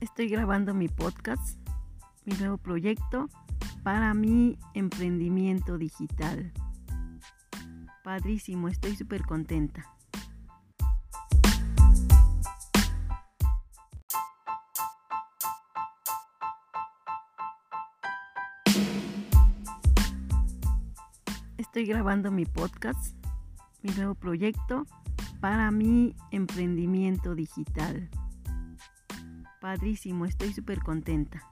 Estoy grabando mi podcast, mi nuevo proyecto para mi emprendimiento digital. Padrísimo, estoy súper contenta. Estoy grabando mi podcast, mi nuevo proyecto para mi emprendimiento digital. Padrísimo, estoy súper contenta.